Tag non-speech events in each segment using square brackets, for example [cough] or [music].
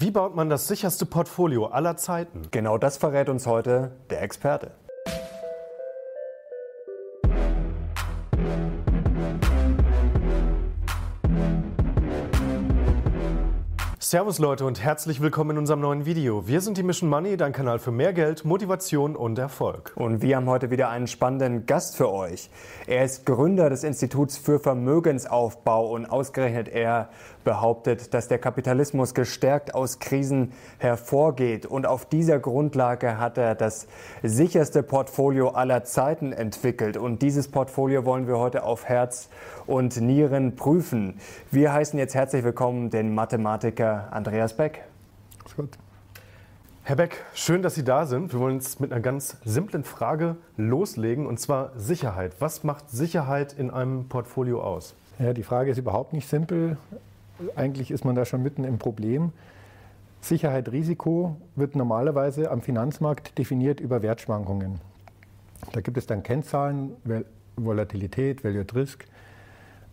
Wie baut man das sicherste Portfolio aller Zeiten? Genau das verrät uns heute der Experte. Servus Leute und herzlich willkommen in unserem neuen Video. Wir sind die Mission Money, dein Kanal für mehr Geld, Motivation und Erfolg. Und wir haben heute wieder einen spannenden Gast für euch. Er ist Gründer des Instituts für Vermögensaufbau und ausgerechnet er behauptet, dass der Kapitalismus gestärkt aus Krisen hervorgeht. Und auf dieser Grundlage hat er das sicherste Portfolio aller Zeiten entwickelt. Und dieses Portfolio wollen wir heute auf Herz und Nieren prüfen. Wir heißen jetzt herzlich willkommen den Mathematiker Andreas Beck. Gut. Herr Beck, schön, dass Sie da sind. Wir wollen uns mit einer ganz simplen Frage loslegen, und zwar Sicherheit. Was macht Sicherheit in einem Portfolio aus? Ja, die Frage ist überhaupt nicht simpel. Eigentlich ist man da schon mitten im Problem. Sicherheit, Risiko wird normalerweise am Finanzmarkt definiert über Wertschwankungen. Da gibt es dann Kennzahlen, Volatilität, Value at Risk.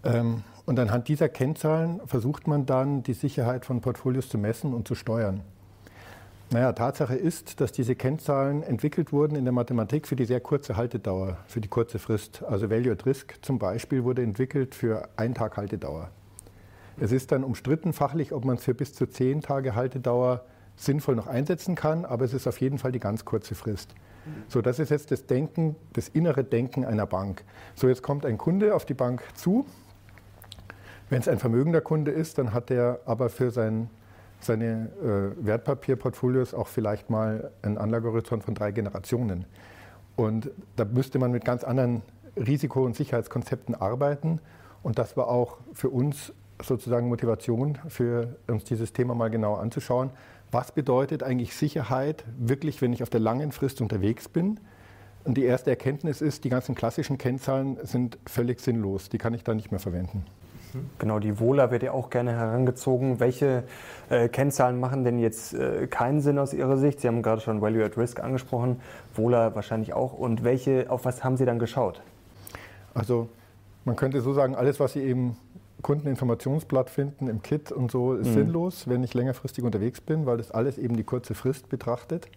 Ähm, und anhand dieser Kennzahlen versucht man dann, die Sicherheit von Portfolios zu messen und zu steuern. Naja, Tatsache ist, dass diese Kennzahlen entwickelt wurden in der Mathematik für die sehr kurze Haltedauer, für die kurze Frist. Also Value at Risk zum Beispiel wurde entwickelt für einen Tag Haltedauer. Es ist dann umstritten fachlich, ob man es für bis zu zehn Tage Haltedauer sinnvoll noch einsetzen kann, aber es ist auf jeden Fall die ganz kurze Frist. So, das ist jetzt das Denken, das innere Denken einer Bank. So, jetzt kommt ein Kunde auf die Bank zu wenn es ein vermögender Kunde ist, dann hat er aber für sein, seine äh, Wertpapierportfolios auch vielleicht mal einen Anlagehorizont von drei Generationen. Und da müsste man mit ganz anderen Risiko- und Sicherheitskonzepten arbeiten. Und das war auch für uns sozusagen Motivation, für uns dieses Thema mal genau anzuschauen. Was bedeutet eigentlich Sicherheit wirklich, wenn ich auf der langen Frist unterwegs bin? Und die erste Erkenntnis ist, die ganzen klassischen Kennzahlen sind völlig sinnlos. Die kann ich da nicht mehr verwenden. Genau, die Wohler wird ja auch gerne herangezogen. Welche äh, Kennzahlen machen denn jetzt äh, keinen Sinn aus Ihrer Sicht? Sie haben gerade schon Value at Risk angesprochen, Wohler wahrscheinlich auch. Und welche, auf was haben Sie dann geschaut? Also man könnte so sagen, alles, was Sie im Kundeninformationsblatt finden, im Kit und so, ist mhm. sinnlos, wenn ich längerfristig unterwegs bin, weil das alles eben die kurze Frist betrachtet.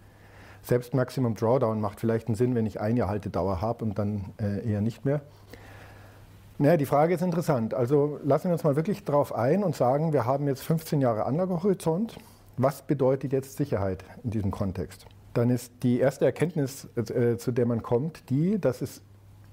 Selbst Maximum Drawdown macht vielleicht einen Sinn, wenn ich ein Jahr Haltedauer habe und dann äh, eher nicht mehr. Naja, die Frage ist interessant. Also lassen wir uns mal wirklich darauf ein und sagen, wir haben jetzt 15 Jahre Anlagehorizont. Was bedeutet jetzt Sicherheit in diesem Kontext? Dann ist die erste Erkenntnis, äh, zu der man kommt, die, dass es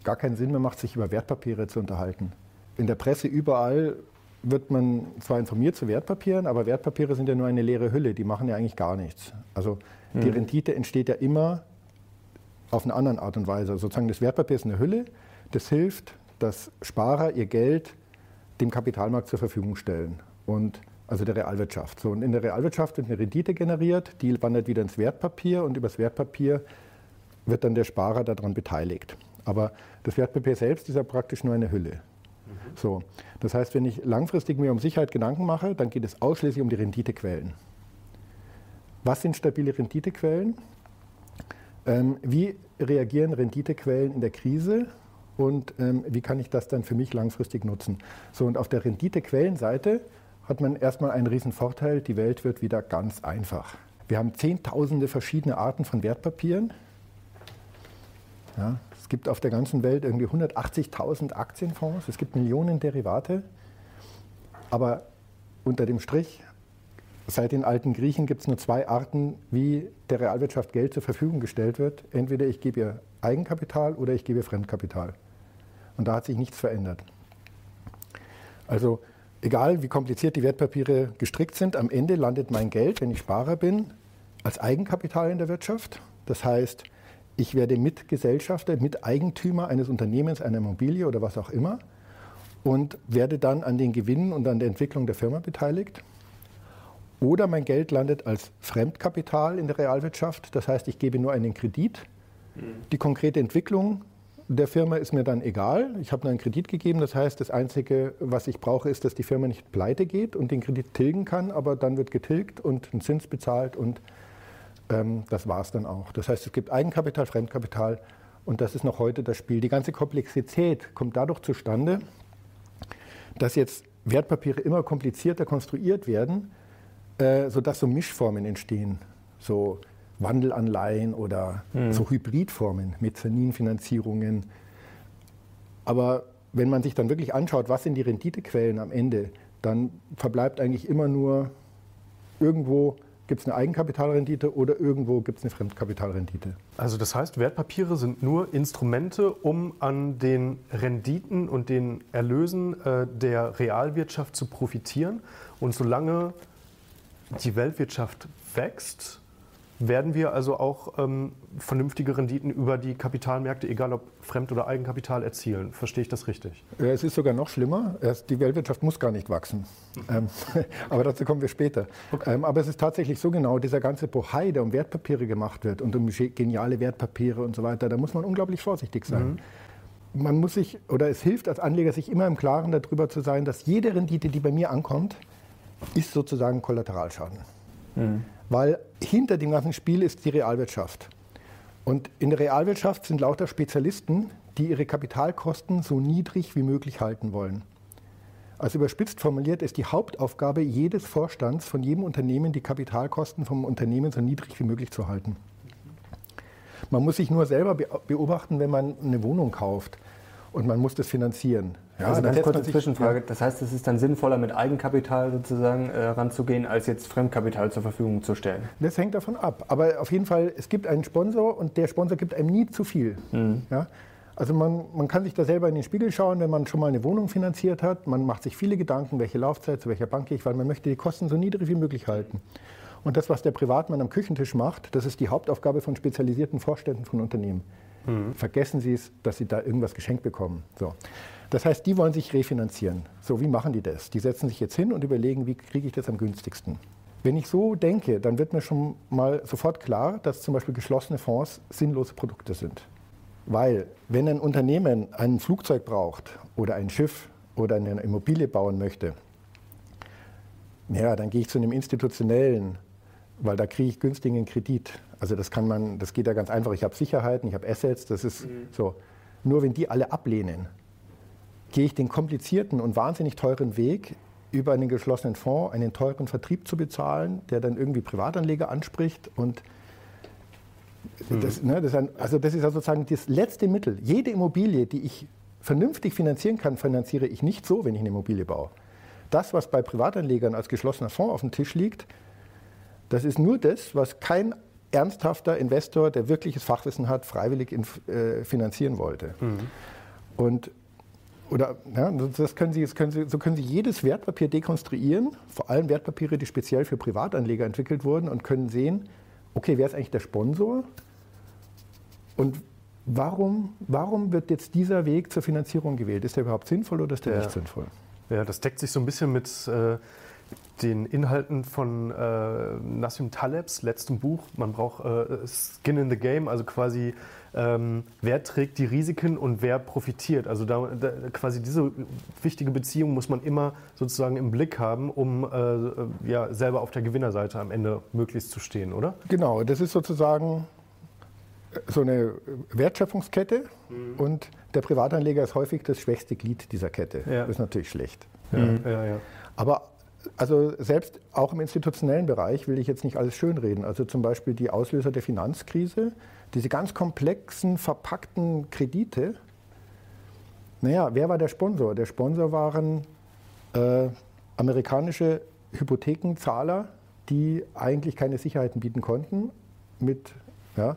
gar keinen Sinn mehr macht, sich über Wertpapiere zu unterhalten. In der Presse überall wird man zwar informiert zu Wertpapieren, aber Wertpapiere sind ja nur eine leere Hülle, die machen ja eigentlich gar nichts. Also die mhm. Rendite entsteht ja immer auf eine andere Art und Weise. Sozusagen das Wertpapier ist eine Hülle, das hilft, dass Sparer ihr Geld dem Kapitalmarkt zur Verfügung stellen. Und also der Realwirtschaft. So, und in der Realwirtschaft wird eine Rendite generiert, die wandert wieder ins Wertpapier und über das Wertpapier wird dann der Sparer daran beteiligt. Aber das Wertpapier selbst ist ja praktisch nur eine Hülle. So, das heißt, wenn ich langfristig mir um Sicherheit Gedanken mache, dann geht es ausschließlich um die Renditequellen. Was sind stabile Renditequellen? Ähm, wie reagieren Renditequellen in der Krise? und ähm, wie kann ich das dann für mich langfristig nutzen. So, und auf der Renditequellenseite hat man erstmal einen riesen Vorteil, die Welt wird wieder ganz einfach. Wir haben zehntausende verschiedene Arten von Wertpapieren. Ja, es gibt auf der ganzen Welt irgendwie 180.000 Aktienfonds, es gibt Millionen Derivate, aber unter dem Strich, seit den alten Griechen gibt es nur zwei Arten, wie der Realwirtschaft Geld zur Verfügung gestellt wird. Entweder ich gebe ihr Eigenkapital oder ich gebe Fremdkapital. Und da hat sich nichts verändert. Also egal wie kompliziert die Wertpapiere gestrickt sind, am Ende landet mein Geld, wenn ich Sparer bin, als Eigenkapital in der Wirtschaft. Das heißt, ich werde Mitgesellschafter, Miteigentümer eines Unternehmens, einer Immobilie oder was auch immer und werde dann an den Gewinnen und an der Entwicklung der Firma beteiligt. Oder mein Geld landet als Fremdkapital in der Realwirtschaft. Das heißt, ich gebe nur einen Kredit. Mhm. Die konkrete Entwicklung der Firma ist mir dann egal. Ich habe nur einen Kredit gegeben. Das heißt, das Einzige, was ich brauche, ist, dass die Firma nicht pleite geht und den Kredit tilgen kann. Aber dann wird getilgt und ein Zins bezahlt und ähm, das war es dann auch. Das heißt, es gibt Eigenkapital, Fremdkapital und das ist noch heute das Spiel. Die ganze Komplexität kommt dadurch zustande, dass jetzt Wertpapiere immer komplizierter konstruiert werden, äh, sodass so Mischformen entstehen, so Wandelanleihen oder mhm. so Hybridformen, Mezzaninfinanzierungen. Aber wenn man sich dann wirklich anschaut, was sind die Renditequellen am Ende, dann verbleibt eigentlich immer nur irgendwo gibt es eine Eigenkapitalrendite oder irgendwo gibt es eine Fremdkapitalrendite. Also das heißt, Wertpapiere sind nur Instrumente, um an den Renditen und den Erlösen äh, der Realwirtschaft zu profitieren. Und solange die Weltwirtschaft wächst, werden wir also auch ähm, vernünftige Renditen über die Kapitalmärkte, egal ob Fremd- oder Eigenkapital, erzielen. Verstehe ich das richtig? Ja, es ist sogar noch schlimmer. Die Weltwirtschaft muss gar nicht wachsen. Ähm, [laughs] aber dazu kommen wir später. Okay. Ähm, aber es ist tatsächlich so genau, dieser ganze Bohai, der um Wertpapiere gemacht wird und um geniale Wertpapiere und so weiter, da muss man unglaublich vorsichtig sein. Mhm. Man muss sich, oder es hilft als Anleger, sich immer im Klaren darüber zu sein, dass jede Rendite, die bei mir ankommt, ist sozusagen Kollateralschaden. Mhm. Weil hinter dem ganzen Spiel ist die Realwirtschaft. Und in der Realwirtschaft sind lauter Spezialisten, die ihre Kapitalkosten so niedrig wie möglich halten wollen. Also überspitzt formuliert ist die Hauptaufgabe jedes Vorstands von jedem Unternehmen, die Kapitalkosten vom Unternehmen so niedrig wie möglich zu halten. Man muss sich nur selber beobachten, wenn man eine Wohnung kauft und man muss das finanzieren. Ja, also ganz kurze Zwischenfrage. Das heißt, es ist dann sinnvoller, mit Eigenkapital sozusagen äh, ranzugehen, als jetzt Fremdkapital zur Verfügung zu stellen? Das hängt davon ab. Aber auf jeden Fall, es gibt einen Sponsor und der Sponsor gibt einem nie zu viel. Mhm. Ja? Also man, man kann sich da selber in den Spiegel schauen, wenn man schon mal eine Wohnung finanziert hat. Man macht sich viele Gedanken, welche Laufzeit, zu welcher Bank gehe ich, weil man möchte die Kosten so niedrig wie möglich halten. Und das, was der Privatmann am Küchentisch macht, das ist die Hauptaufgabe von spezialisierten Vorständen von Unternehmen. Mhm. Vergessen Sie es, dass Sie da irgendwas geschenkt bekommen. So. Das heißt, die wollen sich refinanzieren. So, wie machen die das? Die setzen sich jetzt hin und überlegen, wie kriege ich das am günstigsten. Wenn ich so denke, dann wird mir schon mal sofort klar, dass zum Beispiel geschlossene Fonds sinnlose Produkte sind. Weil, wenn ein Unternehmen ein Flugzeug braucht oder ein Schiff oder eine Immobilie bauen möchte, ja, dann gehe ich zu einem institutionellen, weil da kriege ich günstigen Kredit. Also das kann man, das geht ja ganz einfach. Ich habe Sicherheiten, ich habe Assets, das ist mhm. so. Nur wenn die alle ablehnen, gehe ich den komplizierten und wahnsinnig teuren Weg, über einen geschlossenen Fonds einen teuren Vertrieb zu bezahlen, der dann irgendwie Privatanleger anspricht und mhm. das, ne, das ein, also das ist ja sozusagen das letzte Mittel. Jede Immobilie, die ich vernünftig finanzieren kann, finanziere ich nicht so, wenn ich eine Immobilie baue. Das, was bei Privatanlegern als geschlossener Fonds auf dem Tisch liegt, das ist nur das, was kein ernsthafter Investor, der wirkliches Fachwissen hat, freiwillig in, äh, finanzieren wollte. Mhm. Und oder ja, das können Sie, das können Sie, so können Sie jedes Wertpapier dekonstruieren, vor allem Wertpapiere, die speziell für Privatanleger entwickelt wurden und können sehen, okay, wer ist eigentlich der Sponsor und warum, warum wird jetzt dieser Weg zur Finanzierung gewählt? Ist der überhaupt sinnvoll oder ist der ja. nicht sinnvoll? Ja, das deckt sich so ein bisschen mit äh, den Inhalten von äh, Nassim Talebs letztem Buch. Man braucht äh, Skin in the Game, also quasi ähm, wer trägt die Risiken und wer profitiert. Also da, da, quasi diese wichtige Beziehung muss man immer sozusagen im Blick haben, um äh, ja, selber auf der Gewinnerseite am Ende möglichst zu stehen, oder? Genau, das ist sozusagen so eine Wertschöpfungskette mhm. und der Privatanleger ist häufig das schwächste Glied dieser Kette. Ja. Das ist natürlich schlecht. Ja, mhm. ja, Aber also selbst auch im institutionellen Bereich will ich jetzt nicht alles schönreden. Also zum Beispiel die Auslöser der Finanzkrise, diese ganz komplexen, verpackten Kredite. Naja, wer war der Sponsor? Der Sponsor waren äh, amerikanische Hypothekenzahler, die eigentlich keine Sicherheiten bieten konnten. Mit, ja,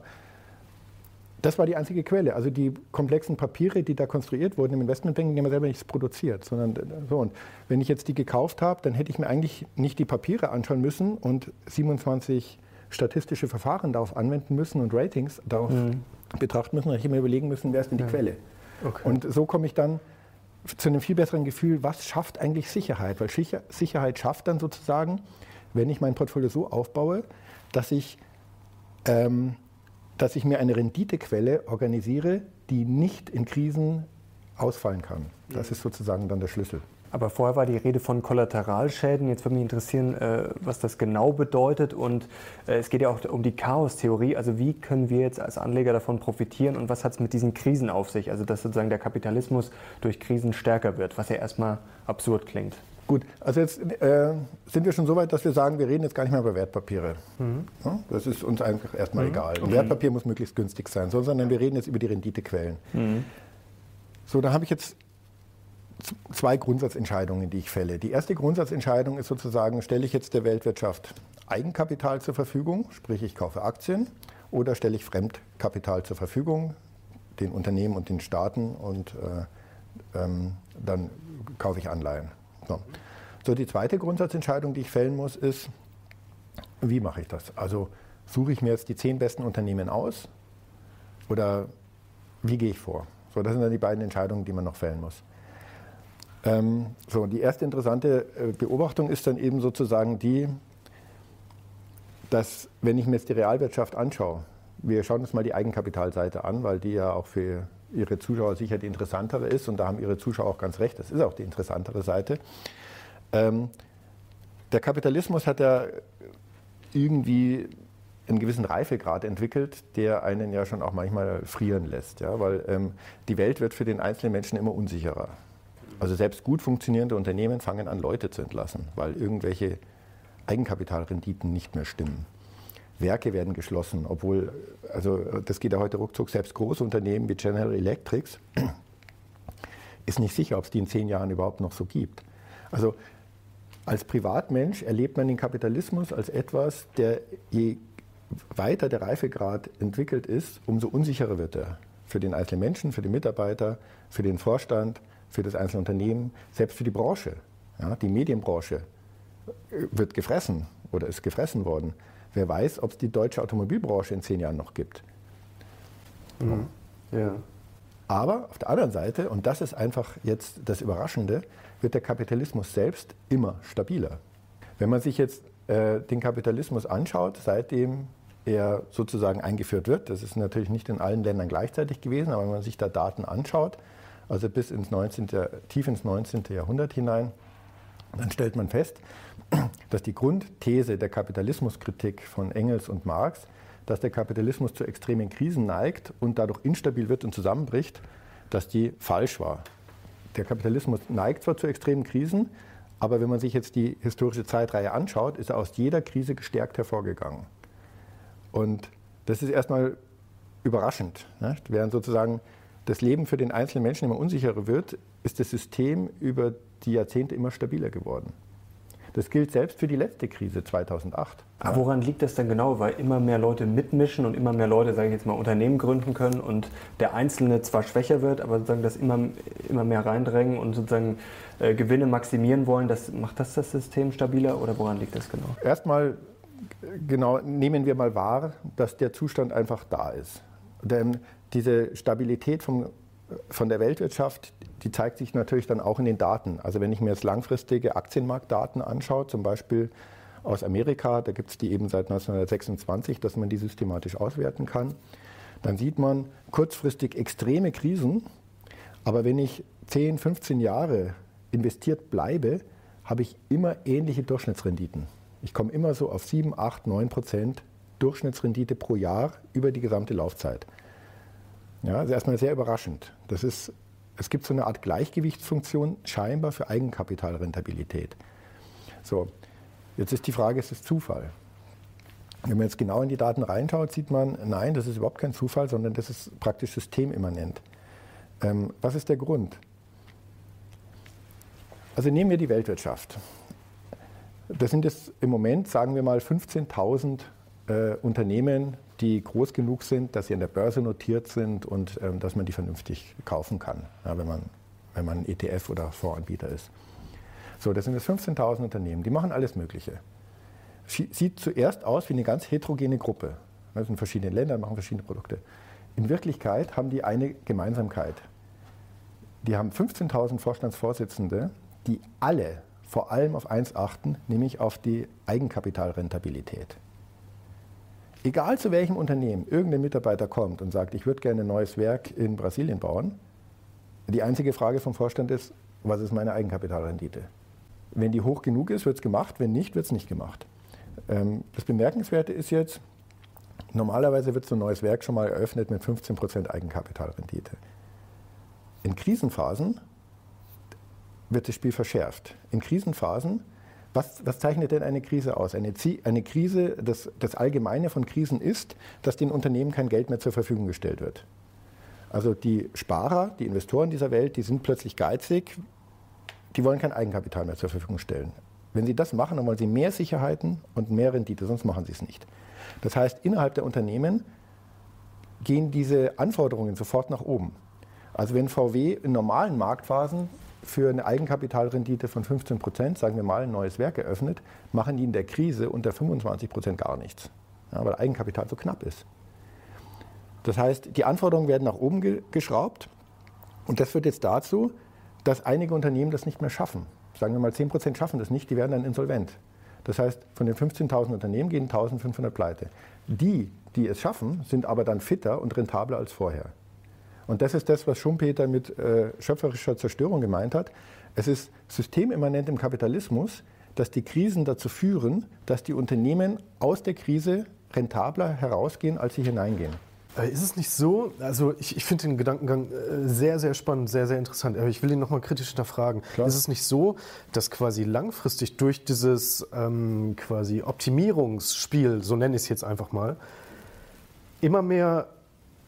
das war die einzige Quelle. Also die komplexen Papiere, die da konstruiert wurden im Investmentbanking, die haben selber nichts produziert. Sondern so. Und wenn ich jetzt die gekauft habe, dann hätte ich mir eigentlich nicht die Papiere anschauen müssen und 27 statistische Verfahren darauf anwenden müssen und Ratings darauf mhm. betrachten müssen. Und ich mir überlegen müssen, wer ist denn die ja. Quelle. Okay. Und so komme ich dann zu einem viel besseren Gefühl, was schafft eigentlich Sicherheit? Weil Sicherheit schafft dann sozusagen, wenn ich mein Portfolio so aufbaue, dass ich ähm, dass ich mir eine Renditequelle organisiere, die nicht in Krisen ausfallen kann. Das ist sozusagen dann der Schlüssel. Aber vorher war die Rede von Kollateralschäden. Jetzt würde mich interessieren, äh, was das genau bedeutet. Und äh, es geht ja auch um die Chaostheorie. Also wie können wir jetzt als Anleger davon profitieren und was hat es mit diesen Krisen auf sich? Also dass sozusagen der Kapitalismus durch Krisen stärker wird, was ja erstmal absurd klingt. Gut, also jetzt äh, sind wir schon so weit, dass wir sagen, wir reden jetzt gar nicht mehr über Wertpapiere. Mhm. Ja, das ist uns einfach erstmal mhm. egal. Ein okay. Wertpapier muss möglichst günstig sein, sondern wir reden jetzt über die Renditequellen. Mhm. So, da habe ich jetzt zwei Grundsatzentscheidungen, die ich fälle. Die erste Grundsatzentscheidung ist sozusagen, stelle ich jetzt der Weltwirtschaft Eigenkapital zur Verfügung, sprich ich kaufe Aktien, oder stelle ich Fremdkapital zur Verfügung, den Unternehmen und den Staaten und äh, ähm, dann kaufe ich Anleihen. So. so, die zweite Grundsatzentscheidung, die ich fällen muss, ist, wie mache ich das? Also suche ich mir jetzt die zehn besten Unternehmen aus oder wie gehe ich vor? So, das sind dann die beiden Entscheidungen, die man noch fällen muss. Ähm, so, die erste interessante äh, Beobachtung ist dann eben sozusagen die, dass wenn ich mir jetzt die Realwirtschaft anschaue, wir schauen uns mal die Eigenkapitalseite an, weil die ja auch für Ihre Zuschauer sicher die interessantere ist und da haben Ihre Zuschauer auch ganz recht, das ist auch die interessantere Seite. Ähm, der Kapitalismus hat ja irgendwie einen gewissen Reifegrad entwickelt, der einen ja schon auch manchmal frieren lässt, ja, weil ähm, die Welt wird für den einzelnen Menschen immer unsicherer. Also selbst gut funktionierende Unternehmen fangen an, Leute zu entlassen, weil irgendwelche Eigenkapitalrenditen nicht mehr stimmen. Werke werden geschlossen, obwohl, also das geht ja heute ruckzuck, selbst große Unternehmen wie General Electric [clears throat] ist nicht sicher, ob es die in zehn Jahren überhaupt noch so gibt. Also als Privatmensch erlebt man den Kapitalismus als etwas, der je weiter der Reifegrad entwickelt ist, umso unsicherer wird er. Für den einzelnen Menschen, für den Mitarbeiter, für den Vorstand, für das einzelne Unternehmen, selbst für die Branche. Ja, die Medienbranche wird gefressen oder ist gefressen worden. Wer weiß, ob es die deutsche Automobilbranche in zehn Jahren noch gibt. Mhm. Ja. Aber auf der anderen Seite, und das ist einfach jetzt das Überraschende, wird der Kapitalismus selbst immer stabiler. Wenn man sich jetzt äh, den Kapitalismus anschaut, seitdem er sozusagen eingeführt wird, das ist natürlich nicht in allen Ländern gleichzeitig gewesen, aber wenn man sich da Daten anschaut, also bis ins 19., tief ins 19. Jahrhundert hinein, dann stellt man fest, [clears throat] dass die Grundthese der Kapitalismuskritik von Engels und Marx, dass der Kapitalismus zu extremen Krisen neigt und dadurch instabil wird und zusammenbricht, dass die falsch war. Der Kapitalismus neigt zwar zu extremen Krisen, aber wenn man sich jetzt die historische Zeitreihe anschaut, ist er aus jeder Krise gestärkt hervorgegangen. Und das ist erstmal überraschend. Nicht? Während sozusagen das Leben für den einzelnen Menschen immer unsicherer wird, ist das System über die Jahrzehnte immer stabiler geworden. Das gilt selbst für die letzte Krise 2008. Aber woran liegt das denn genau? Weil immer mehr Leute mitmischen und immer mehr Leute, sage ich jetzt mal, Unternehmen gründen können und der Einzelne zwar schwächer wird, aber sozusagen das immer, immer mehr reindrängen und sozusagen äh, Gewinne maximieren wollen. Das, macht das das System stabiler oder woran liegt das genau? Erstmal genau, nehmen wir mal wahr, dass der Zustand einfach da ist. Denn diese Stabilität vom, von der Weltwirtschaft, die zeigt sich natürlich dann auch in den Daten. Also wenn ich mir jetzt langfristige Aktienmarktdaten anschaue, zum Beispiel aus Amerika, da gibt es die eben seit 1926, dass man die systematisch auswerten kann, dann sieht man kurzfristig extreme Krisen, aber wenn ich 10, 15 Jahre investiert bleibe, habe ich immer ähnliche Durchschnittsrenditen. Ich komme immer so auf 7, 8, 9 Prozent Durchschnittsrendite pro Jahr über die gesamte Laufzeit. Ja, also erstmal sehr überraschend. Das ist, es gibt so eine Art Gleichgewichtsfunktion scheinbar für Eigenkapitalrentabilität. So, jetzt ist die Frage, ist es Zufall? Wenn man jetzt genau in die Daten reinschaut, sieht man, nein, das ist überhaupt kein Zufall, sondern das ist praktisch systemimmanent. Ähm, was ist der Grund? Also nehmen wir die Weltwirtschaft. Das sind jetzt im Moment, sagen wir mal, 15.000 äh, Unternehmen, die groß genug sind, dass sie an der Börse notiert sind und ähm, dass man die vernünftig kaufen kann, ja, wenn, man, wenn man ETF oder Fondsanbieter ist. So, das sind jetzt 15.000 Unternehmen, die machen alles Mögliche. Sieht zuerst aus wie eine ganz heterogene Gruppe. Das sind verschiedene Länder, machen verschiedene Produkte. In Wirklichkeit haben die eine Gemeinsamkeit. Die haben 15.000 Vorstandsvorsitzende, die alle vor allem auf eins achten, nämlich auf die Eigenkapitalrentabilität. Egal zu welchem Unternehmen irgendein Mitarbeiter kommt und sagt, ich würde gerne ein neues Werk in Brasilien bauen, die einzige Frage vom Vorstand ist, was ist meine Eigenkapitalrendite? Wenn die hoch genug ist, wird es gemacht, wenn nicht, wird es nicht gemacht. Ähm, das Bemerkenswerte ist jetzt, normalerweise wird so ein neues Werk schon mal eröffnet mit 15% Eigenkapitalrendite. In Krisenphasen wird das Spiel verschärft. In Krisenphasen, was, was zeichnet denn eine Krise aus? Eine, eine Krise, das, das Allgemeine von Krisen ist, dass den Unternehmen kein Geld mehr zur Verfügung gestellt wird. Also die Sparer, die Investoren dieser Welt, die sind plötzlich geizig, die wollen kein Eigenkapital mehr zur Verfügung stellen. Wenn sie das machen, dann wollen sie mehr Sicherheiten und mehr Rendite, sonst machen sie es nicht. Das heißt, innerhalb der Unternehmen gehen diese Anforderungen sofort nach oben. Also wenn VW in normalen Marktphasen für eine Eigenkapitalrendite von 15 Prozent, sagen wir mal, ein neues Werk eröffnet, machen die in der Krise unter 25 Prozent gar nichts, ja, weil Eigenkapital so knapp ist. Das heißt, die Anforderungen werden nach oben ge geschraubt und das führt jetzt dazu, dass einige Unternehmen das nicht mehr schaffen. Sagen wir mal, 10 Prozent schaffen das nicht, die werden dann insolvent. Das heißt, von den 15.000 Unternehmen gehen 1.500 pleite. Die, die es schaffen, sind aber dann fitter und rentabler als vorher. Und das ist das, was Schumpeter mit äh, schöpferischer Zerstörung gemeint hat. Es ist systemimmanent im Kapitalismus, dass die Krisen dazu führen, dass die Unternehmen aus der Krise rentabler herausgehen, als sie hineingehen. Äh, ist es nicht so, also ich, ich finde den Gedankengang äh, sehr, sehr spannend, sehr, sehr interessant, aber ich will ihn nochmal kritisch hinterfragen. Klar. Ist es nicht so, dass quasi langfristig durch dieses ähm, quasi Optimierungsspiel, so nenne ich es jetzt einfach mal, immer mehr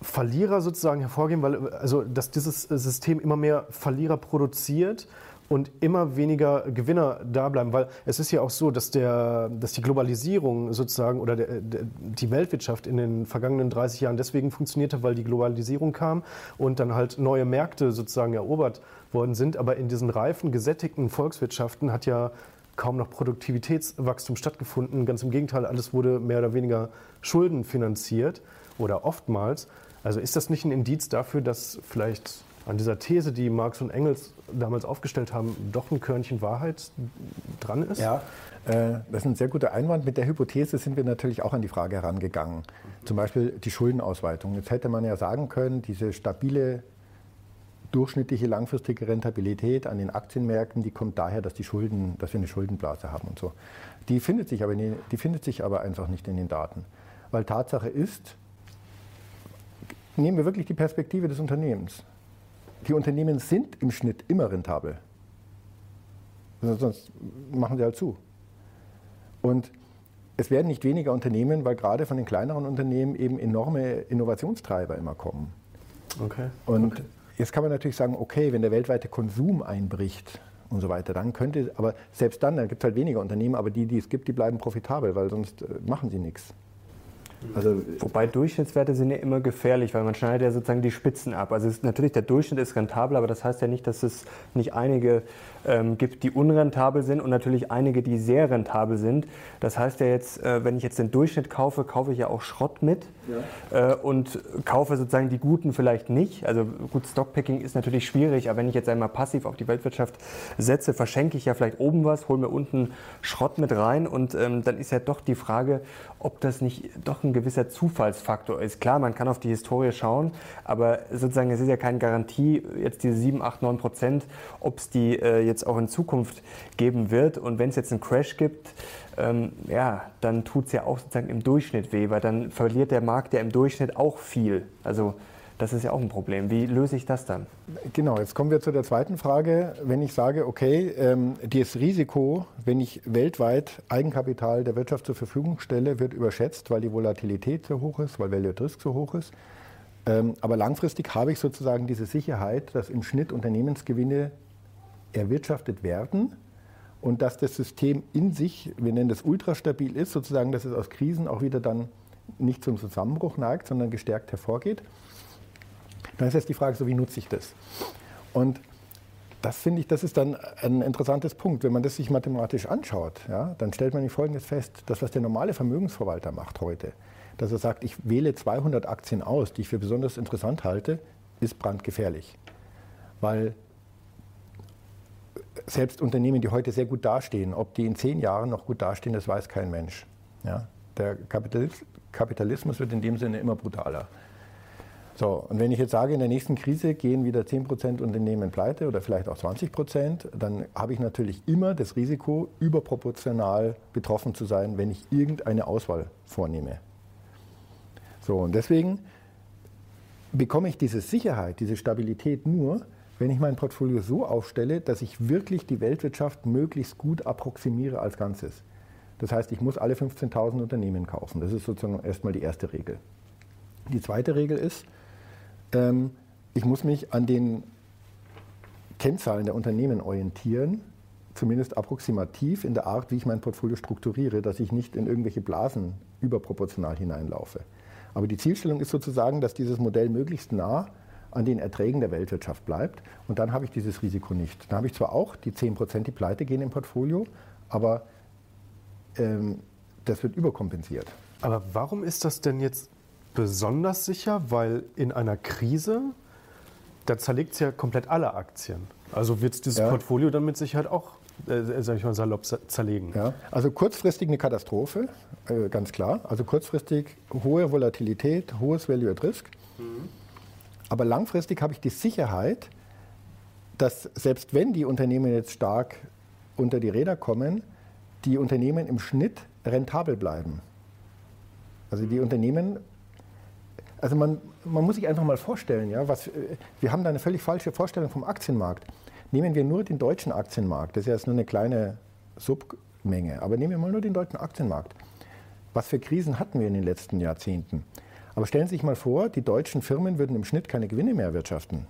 Verlierer sozusagen hervorgehen, weil also dass dieses System immer mehr Verlierer produziert und immer weniger Gewinner da bleiben, weil es ist ja auch so, dass, der, dass die Globalisierung sozusagen oder der, der, die Weltwirtschaft in den vergangenen 30 Jahren deswegen funktioniert hat, weil die Globalisierung kam und dann halt neue Märkte sozusagen erobert worden sind. Aber in diesen reifen, gesättigten Volkswirtschaften hat ja kaum noch Produktivitätswachstum stattgefunden. Ganz im Gegenteil, alles wurde mehr oder weniger schuldenfinanziert oder oftmals. Also ist das nicht ein Indiz dafür, dass vielleicht an dieser These, die Marx und Engels damals aufgestellt haben, doch ein Körnchen Wahrheit dran ist? Ja, äh, das ist ein sehr guter Einwand. Mit der Hypothese sind wir natürlich auch an die Frage herangegangen. Zum Beispiel die Schuldenausweitung. Jetzt hätte man ja sagen können, diese stabile durchschnittliche langfristige Rentabilität an den Aktienmärkten, die kommt daher, dass, die Schulden, dass wir eine Schuldenblase haben und so. Die findet, sich aber, die findet sich aber einfach nicht in den Daten. Weil Tatsache ist, nehmen wir wirklich die Perspektive des Unternehmens. Die Unternehmen sind im Schnitt immer rentabel. Sonst machen sie halt zu. Und es werden nicht weniger Unternehmen, weil gerade von den kleineren Unternehmen eben enorme Innovationstreiber immer kommen. Okay. Und okay. jetzt kann man natürlich sagen, okay, wenn der weltweite Konsum einbricht und so weiter, dann könnte, aber selbst dann, dann gibt es halt weniger Unternehmen, aber die, die es gibt, die bleiben profitabel, weil sonst äh, machen sie nichts. Also, Wobei Durchschnittswerte sind ja immer gefährlich, weil man schneidet ja sozusagen die Spitzen ab. Also ist, natürlich der Durchschnitt ist rentabel, aber das heißt ja nicht, dass es nicht einige ähm, gibt, die unrentabel sind und natürlich einige, die sehr rentabel sind. Das heißt ja jetzt, äh, wenn ich jetzt den Durchschnitt kaufe, kaufe ich ja auch Schrott mit ja. äh, und kaufe sozusagen die guten vielleicht nicht. Also gut, Stockpicking ist natürlich schwierig, aber wenn ich jetzt einmal passiv auf die Weltwirtschaft setze, verschenke ich ja vielleicht oben was, hole mir unten Schrott mit rein und ähm, dann ist ja doch die Frage, ob das nicht doch ein gewisser Zufallsfaktor ist. Klar, man kann auf die Historie schauen, aber sozusagen es ist ja keine Garantie, jetzt diese 7, 8, 9 Prozent, ob es die äh, jetzt auch in Zukunft geben wird. Und wenn es jetzt einen Crash gibt, ähm, ja, dann tut es ja auch sozusagen im Durchschnitt weh, weil dann verliert der Markt ja im Durchschnitt auch viel. Also das ist ja auch ein Problem. Wie löse ich das dann? Genau, jetzt kommen wir zu der zweiten Frage. Wenn ich sage, okay, ähm, das Risiko, wenn ich weltweit Eigenkapital der Wirtschaft zur Verfügung stelle, wird überschätzt, weil die Volatilität so hoch ist, weil Value at Risk so hoch ist. Ähm, aber langfristig habe ich sozusagen diese Sicherheit, dass im Schnitt Unternehmensgewinne erwirtschaftet werden und dass das System in sich, wir nennen das ultrastabil ist, sozusagen, dass es aus Krisen auch wieder dann nicht zum Zusammenbruch neigt, sondern gestärkt hervorgeht. Dann ist jetzt die Frage, so wie nutze ich das? Und das finde ich, das ist dann ein interessantes Punkt. Wenn man das sich mathematisch anschaut, ja, dann stellt man Folgendes fest, das, was der normale Vermögensverwalter macht heute, dass er sagt, ich wähle 200 Aktien aus, die ich für besonders interessant halte, ist brandgefährlich. Weil selbst Unternehmen, die heute sehr gut dastehen, ob die in zehn Jahren noch gut dastehen, das weiß kein Mensch. Ja? Der Kapitalismus wird in dem Sinne immer brutaler. So, und wenn ich jetzt sage, in der nächsten Krise gehen wieder 10% Unternehmen pleite oder vielleicht auch 20%, dann habe ich natürlich immer das Risiko, überproportional betroffen zu sein, wenn ich irgendeine Auswahl vornehme. So, und deswegen bekomme ich diese Sicherheit, diese Stabilität nur, wenn ich mein Portfolio so aufstelle, dass ich wirklich die Weltwirtschaft möglichst gut approximiere als Ganzes. Das heißt, ich muss alle 15.000 Unternehmen kaufen. Das ist sozusagen erstmal die erste Regel. Die zweite Regel ist, ähm, ich muss mich an den Kennzahlen der Unternehmen orientieren, zumindest approximativ in der Art, wie ich mein Portfolio strukturiere, dass ich nicht in irgendwelche Blasen überproportional hineinlaufe. Aber die Zielstellung ist sozusagen, dass dieses Modell möglichst nah an den Erträgen der Weltwirtschaft bleibt. Und dann habe ich dieses Risiko nicht. Dann habe ich zwar auch die 10 Prozent, die pleite gehen im Portfolio, aber ähm, das wird überkompensiert. Aber warum ist das denn jetzt besonders sicher? Weil in einer Krise, da zerlegt es ja komplett alle Aktien. Also wird es dieses ja. Portfolio dann mit Sicherheit auch, äh, sage ich mal salopp, zerlegen. Ja, also kurzfristig eine Katastrophe, äh, ganz klar. Also kurzfristig hohe Volatilität, hohes Value at Risk. Mhm. Aber langfristig habe ich die Sicherheit, dass selbst wenn die Unternehmen jetzt stark unter die Räder kommen, die Unternehmen im Schnitt rentabel bleiben. Also die Unternehmen, also man, man muss sich einfach mal vorstellen, ja, was, wir haben da eine völlig falsche Vorstellung vom Aktienmarkt. Nehmen wir nur den deutschen Aktienmarkt, das ist jetzt nur eine kleine Submenge, aber nehmen wir mal nur den deutschen Aktienmarkt. Was für Krisen hatten wir in den letzten Jahrzehnten? Aber stellen Sie sich mal vor, die deutschen Firmen würden im Schnitt keine Gewinne mehr erwirtschaften.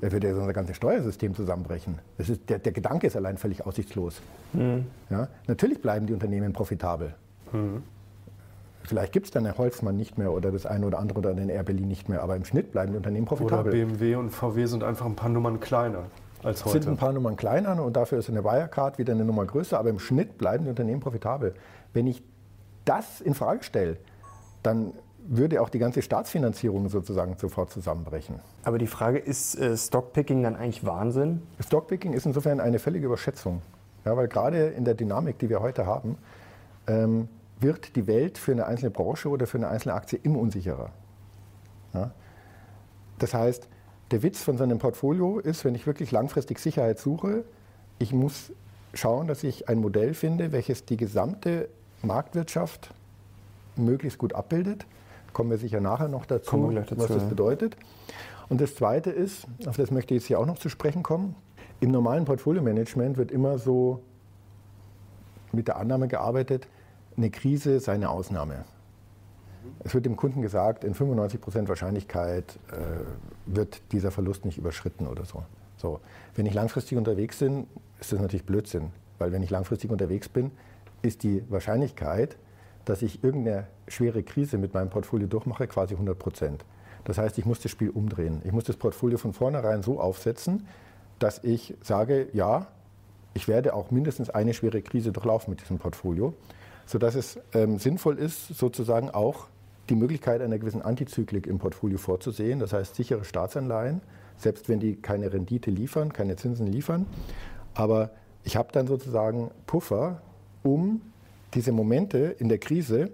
Da würde ja unser ganzes Steuersystem zusammenbrechen. Das ist, der, der Gedanke ist allein völlig aussichtslos. Mhm. Ja, natürlich bleiben die Unternehmen profitabel. Mhm. Vielleicht gibt es dann Herr Holzmann nicht mehr oder das eine oder andere oder den Air Berlin nicht mehr, aber im Schnitt bleiben die Unternehmen profitabel. Oder BMW und VW sind einfach ein paar Nummern kleiner als heute. Sind ein paar Nummern kleiner und dafür ist eine Wirecard wieder eine Nummer größer, aber im Schnitt bleiben die Unternehmen profitabel. Wenn ich das in Frage stelle, dann würde auch die ganze Staatsfinanzierung sozusagen sofort zusammenbrechen. Aber die Frage ist äh, Stockpicking dann eigentlich Wahnsinn? Stockpicking ist insofern eine völlige Überschätzung. Ja, weil gerade in der Dynamik, die wir heute haben, ähm, wird die Welt für eine einzelne Branche oder für eine einzelne Aktie immer unsicherer. Ja? Das heißt, der Witz von so einem Portfolio ist, wenn ich wirklich langfristig Sicherheit suche, ich muss schauen, dass ich ein Modell finde, welches die gesamte Marktwirtschaft möglichst gut abbildet kommen wir sicher nachher noch dazu, dazu was das bedeutet. Und das Zweite ist, auf das möchte ich jetzt hier auch noch zu sprechen kommen, im normalen Portfolio-Management wird immer so mit der Annahme gearbeitet, eine Krise sei eine Ausnahme. Es wird dem Kunden gesagt, in 95 Prozent Wahrscheinlichkeit äh, wird dieser Verlust nicht überschritten oder so. so. Wenn ich langfristig unterwegs bin, ist das natürlich Blödsinn, weil wenn ich langfristig unterwegs bin, ist die Wahrscheinlichkeit, dass ich irgendeine schwere Krise mit meinem Portfolio durchmache, quasi 100 Prozent. Das heißt, ich muss das Spiel umdrehen. Ich muss das Portfolio von vornherein so aufsetzen, dass ich sage, ja, ich werde auch mindestens eine schwere Krise durchlaufen mit diesem Portfolio, sodass es ähm, sinnvoll ist, sozusagen auch die Möglichkeit einer gewissen Antizyklik im Portfolio vorzusehen. Das heißt, sichere Staatsanleihen, selbst wenn die keine Rendite liefern, keine Zinsen liefern. Aber ich habe dann sozusagen Puffer, um diese Momente in der Krise,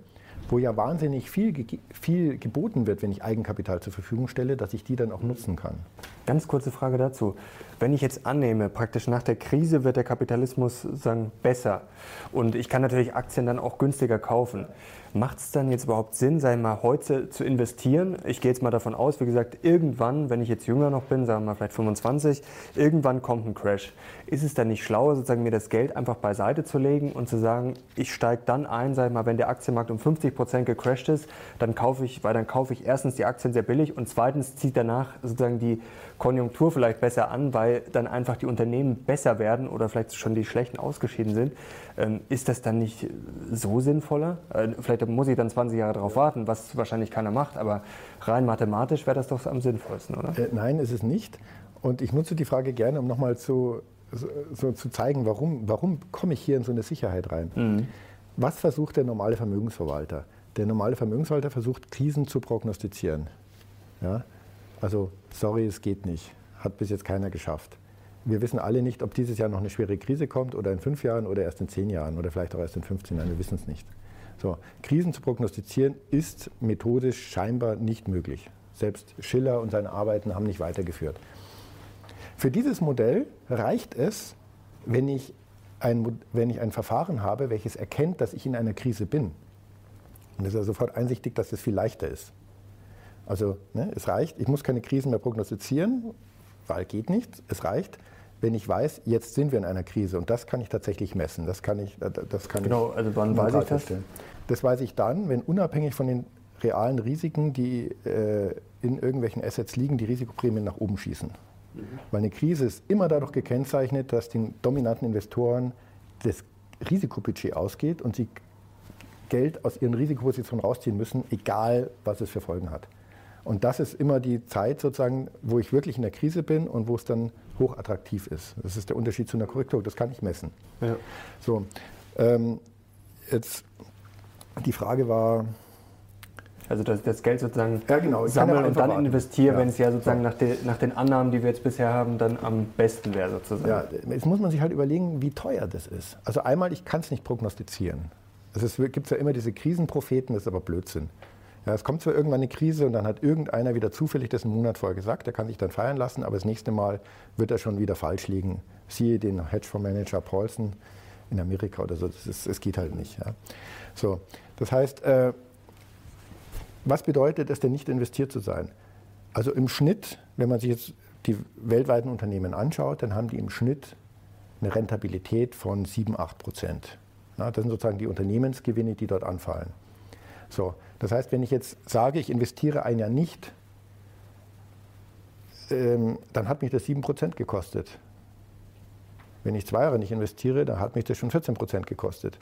wo ja wahnsinnig viel, viel geboten wird, wenn ich Eigenkapital zur Verfügung stelle, dass ich die dann auch nutzen kann. Ganz kurze Frage dazu. Wenn ich jetzt annehme, praktisch nach der Krise wird der Kapitalismus sagen, besser und ich kann natürlich Aktien dann auch günstiger kaufen, macht es dann jetzt überhaupt Sinn, sei mal heute zu investieren? Ich gehe jetzt mal davon aus, wie gesagt, irgendwann, wenn ich jetzt jünger noch bin, sagen wir mal vielleicht 25, irgendwann kommt ein Crash. Ist es dann nicht schlauer, sozusagen mir das Geld einfach beiseite zu legen und zu sagen, ich steige dann ein, sei mal, wenn der Aktienmarkt um 50 Prozent gecrashed ist, dann kaufe ich, weil dann kaufe ich erstens die Aktien sehr billig und zweitens zieht danach sozusagen die Konjunktur vielleicht besser an, weil dann einfach die Unternehmen besser werden oder vielleicht schon die schlechten ausgeschieden sind. Ähm, ist das dann nicht so sinnvoller? Äh, vielleicht muss ich dann 20 Jahre darauf warten, was wahrscheinlich keiner macht, aber rein mathematisch wäre das doch am sinnvollsten, oder? Äh, nein, ist es nicht. Und ich nutze die Frage gerne, um nochmal zu, so, so, zu zeigen, warum, warum komme ich hier in so eine Sicherheit rein. Mhm. Was versucht der normale Vermögensverwalter? Der normale Vermögensverwalter versucht, Krisen zu prognostizieren. Ja? Also, sorry, es geht nicht. Hat bis jetzt keiner geschafft. Wir wissen alle nicht, ob dieses Jahr noch eine schwere Krise kommt oder in fünf Jahren oder erst in zehn Jahren oder vielleicht auch erst in 15 Jahren. Wir wissen es nicht. So, Krisen zu prognostizieren ist methodisch scheinbar nicht möglich. Selbst Schiller und seine Arbeiten haben nicht weitergeführt. Für dieses Modell reicht es, wenn ich ein, wenn ich ein Verfahren habe, welches erkennt, dass ich in einer Krise bin. Und es ist ja sofort einsichtig, dass es viel leichter ist. Also ne, es reicht, ich muss keine Krisen mehr prognostizieren, weil geht nicht. Es reicht, wenn ich weiß, jetzt sind wir in einer Krise und das kann ich tatsächlich messen. Das kann ich, das kann genau, ich also wann weiß ich das? Das weiß ich dann, wenn unabhängig von den realen Risiken, die äh, in irgendwelchen Assets liegen, die Risikoprämien nach oben schießen. Mhm. Weil eine Krise ist immer dadurch gekennzeichnet, dass den dominanten Investoren das Risikobudget ausgeht und sie Geld aus ihren Risikopositionen rausziehen müssen, egal was es für Folgen hat. Und das ist immer die Zeit sozusagen, wo ich wirklich in der Krise bin und wo es dann hochattraktiv ist. Das ist der Unterschied zu einer Korrektur, das kann ich messen. Ja. So, ähm, jetzt die Frage war, also das, das Geld sozusagen ja, genau. sammeln und dann investieren, ja. wenn es ja sozusagen nach, de, nach, den Annahmen, die wir jetzt bisher haben, dann am besten wäre sozusagen. Ja, jetzt muss man sich halt überlegen, wie teuer das ist. Also einmal, ich kann es nicht prognostizieren. Also es gibt ja immer diese Krisenpropheten, das ist aber Blödsinn. Ja, es kommt zwar irgendwann eine Krise und dann hat irgendeiner wieder zufällig das einen Monat vorher gesagt, der kann sich dann feiern lassen, aber das nächste Mal wird er schon wieder falsch liegen. Siehe den Hedgefondsmanager Paulson in Amerika oder so, das, ist, das geht halt nicht. Ja. So, das heißt, äh, was bedeutet es denn nicht investiert zu sein? Also im Schnitt, wenn man sich jetzt die weltweiten Unternehmen anschaut, dann haben die im Schnitt eine Rentabilität von 7, 8 Prozent. das sind sozusagen die Unternehmensgewinne, die dort anfallen. So, das heißt, wenn ich jetzt sage, ich investiere ein Jahr nicht, ähm, dann hat mich das 7 Prozent gekostet. Wenn ich zwei Jahre nicht investiere, dann hat mich das schon 14 Prozent gekostet.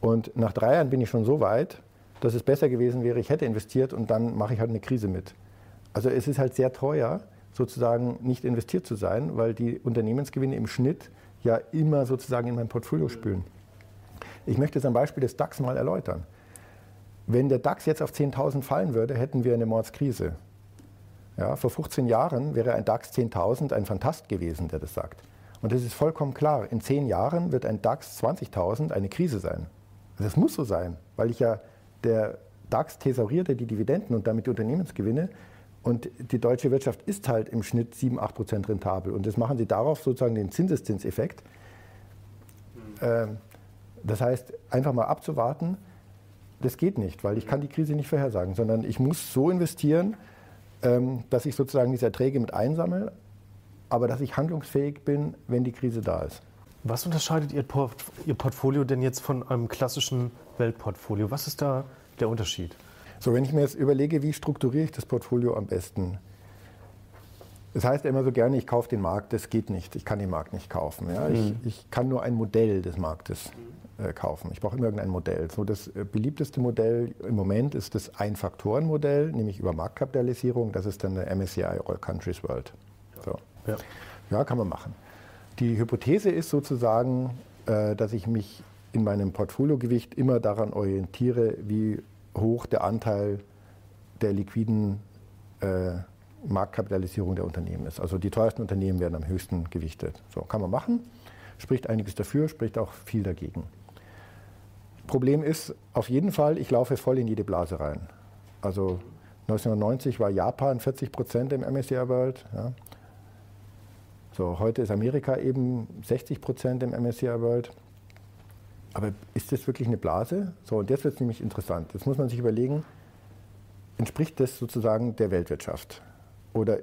Und nach drei Jahren bin ich schon so weit, dass es besser gewesen wäre, ich hätte investiert und dann mache ich halt eine Krise mit. Also es ist halt sehr teuer, sozusagen nicht investiert zu sein, weil die Unternehmensgewinne im Schnitt ja immer sozusagen in mein Portfolio spülen. Ich möchte jetzt am Beispiel des DAX mal erläutern. Wenn der DAX jetzt auf 10.000 fallen würde, hätten wir eine Mordskrise. Ja, vor 15 Jahren wäre ein DAX 10.000 ein Fantast gewesen, der das sagt. Und das ist vollkommen klar. In 10 Jahren wird ein DAX 20.000 eine Krise sein. Das muss so sein, weil ich ja der DAX thesauriert die Dividenden und damit die Unternehmensgewinne. Und die deutsche Wirtschaft ist halt im Schnitt 7, 8 Prozent rentabel. Und das machen sie darauf sozusagen den Zinseszinseffekt. Mhm. Das heißt, einfach mal abzuwarten, das geht nicht, weil ich kann die Krise nicht vorhersagen, sondern ich muss so investieren, ähm, dass ich sozusagen diese Erträge mit einsammle, aber dass ich handlungsfähig bin, wenn die Krise da ist. Was unterscheidet Ihr, Port Ihr Portfolio denn jetzt von einem klassischen Weltportfolio? Was ist da der Unterschied? So, wenn ich mir jetzt überlege, wie strukturiere ich das Portfolio am besten? Das heißt ja immer so gerne, ich kaufe den Markt, das geht nicht. Ich kann den Markt nicht kaufen. Ja? Mhm. Ich, ich, kann nur ein Modell des Marktes kaufen. Ich brauche immer irgendein Modell. So, das äh, beliebteste Modell im Moment ist das Ein-Faktoren-Modell, nämlich über Marktkapitalisierung. Das ist dann der MSCI All Countries World. So. Ja. ja, kann man machen. Die Hypothese ist sozusagen, äh, dass ich mich in meinem Portfoliogewicht immer daran orientiere, wie hoch der Anteil der liquiden äh, Marktkapitalisierung der Unternehmen ist. Also die teuersten Unternehmen werden am höchsten gewichtet. So kann man machen. Spricht einiges dafür, spricht auch viel dagegen. Problem ist auf jeden Fall, ich laufe voll in jede Blase rein. Also 1990 war Japan 40 Prozent im MSCI World. Ja. So, heute ist Amerika eben 60 Prozent im MSCI World. Aber ist das wirklich eine Blase? So, und jetzt wird es nämlich interessant. Jetzt muss man sich überlegen, entspricht das sozusagen der Weltwirtschaft? Oder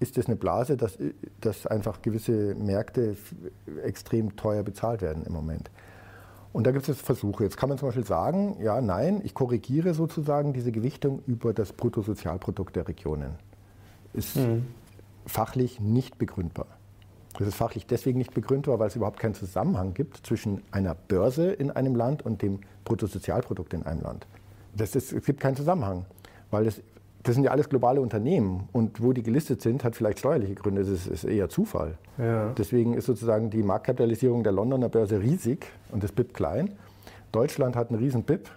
ist das eine Blase, dass, dass einfach gewisse Märkte extrem teuer bezahlt werden im Moment? Und da gibt es jetzt Versuche. Jetzt kann man zum Beispiel sagen, ja, nein, ich korrigiere sozusagen diese Gewichtung über das Bruttosozialprodukt der Regionen. Ist mhm. fachlich nicht begründbar. Das ist fachlich deswegen nicht begründbar, weil es überhaupt keinen Zusammenhang gibt zwischen einer Börse in einem Land und dem Bruttosozialprodukt in einem Land. Das ist, es gibt keinen Zusammenhang, weil es, das sind ja alles globale Unternehmen und wo die gelistet sind, hat vielleicht steuerliche Gründe. Das ist, ist eher Zufall. Ja. Deswegen ist sozusagen die Marktkapitalisierung der Londoner Börse riesig und das BIP klein. Deutschland hat einen riesen BIP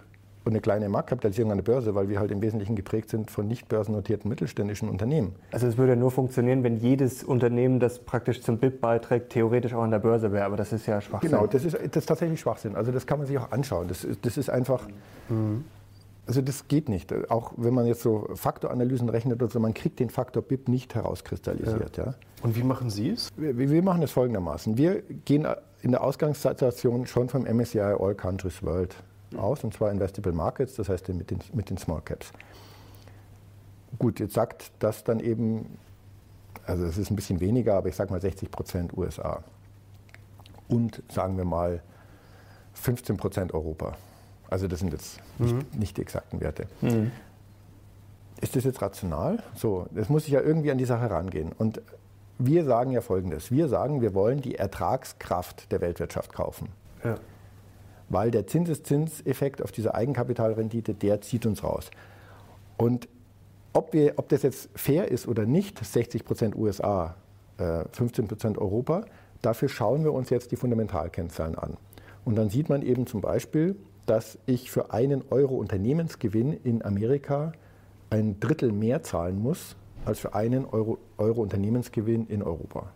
und eine kleine Marktkapitalisierung an der Börse, weil wir halt im Wesentlichen geprägt sind von nicht börsennotierten mittelständischen Unternehmen. Also es würde nur funktionieren, wenn jedes Unternehmen, das praktisch zum BIP beiträgt, theoretisch auch an der Börse wäre, aber das ist ja Schwachsinn. Genau, das ist, das ist tatsächlich Schwachsinn. Also das kann man sich auch anschauen. Das, das ist einfach... Mhm. Also das geht nicht. Auch wenn man jetzt so Faktoranalysen rechnet oder so, man kriegt den Faktor BIP nicht herauskristallisiert. Ja. ja. Und wie machen Sie es? Wir, wir machen es folgendermaßen. Wir gehen in der Ausgangssituation schon vom MSCI All Countries World aus, und zwar Investable Markets, das heißt mit den, mit den Small Caps. Gut, jetzt sagt das dann eben also es ist ein bisschen weniger, aber ich sage mal 60 Prozent USA. Und sagen wir mal 15 Prozent Europa. Also das sind jetzt nicht, mhm. nicht die exakten Werte. Mhm. Ist das jetzt rational? So, das muss ich ja irgendwie an die Sache rangehen. Und wir sagen ja Folgendes. Wir sagen, wir wollen die Ertragskraft der Weltwirtschaft kaufen. Ja. Weil der Zinseszinseffekt auf diese Eigenkapitalrendite, der zieht uns raus. Und ob, wir, ob das jetzt fair ist oder nicht, 60 Prozent USA, äh, 15 Prozent Europa, dafür schauen wir uns jetzt die Fundamentalkennzahlen an. Und dann sieht man eben zum Beispiel, dass ich für einen Euro Unternehmensgewinn in Amerika ein Drittel mehr zahlen muss als für einen Euro, Euro Unternehmensgewinn in Europa.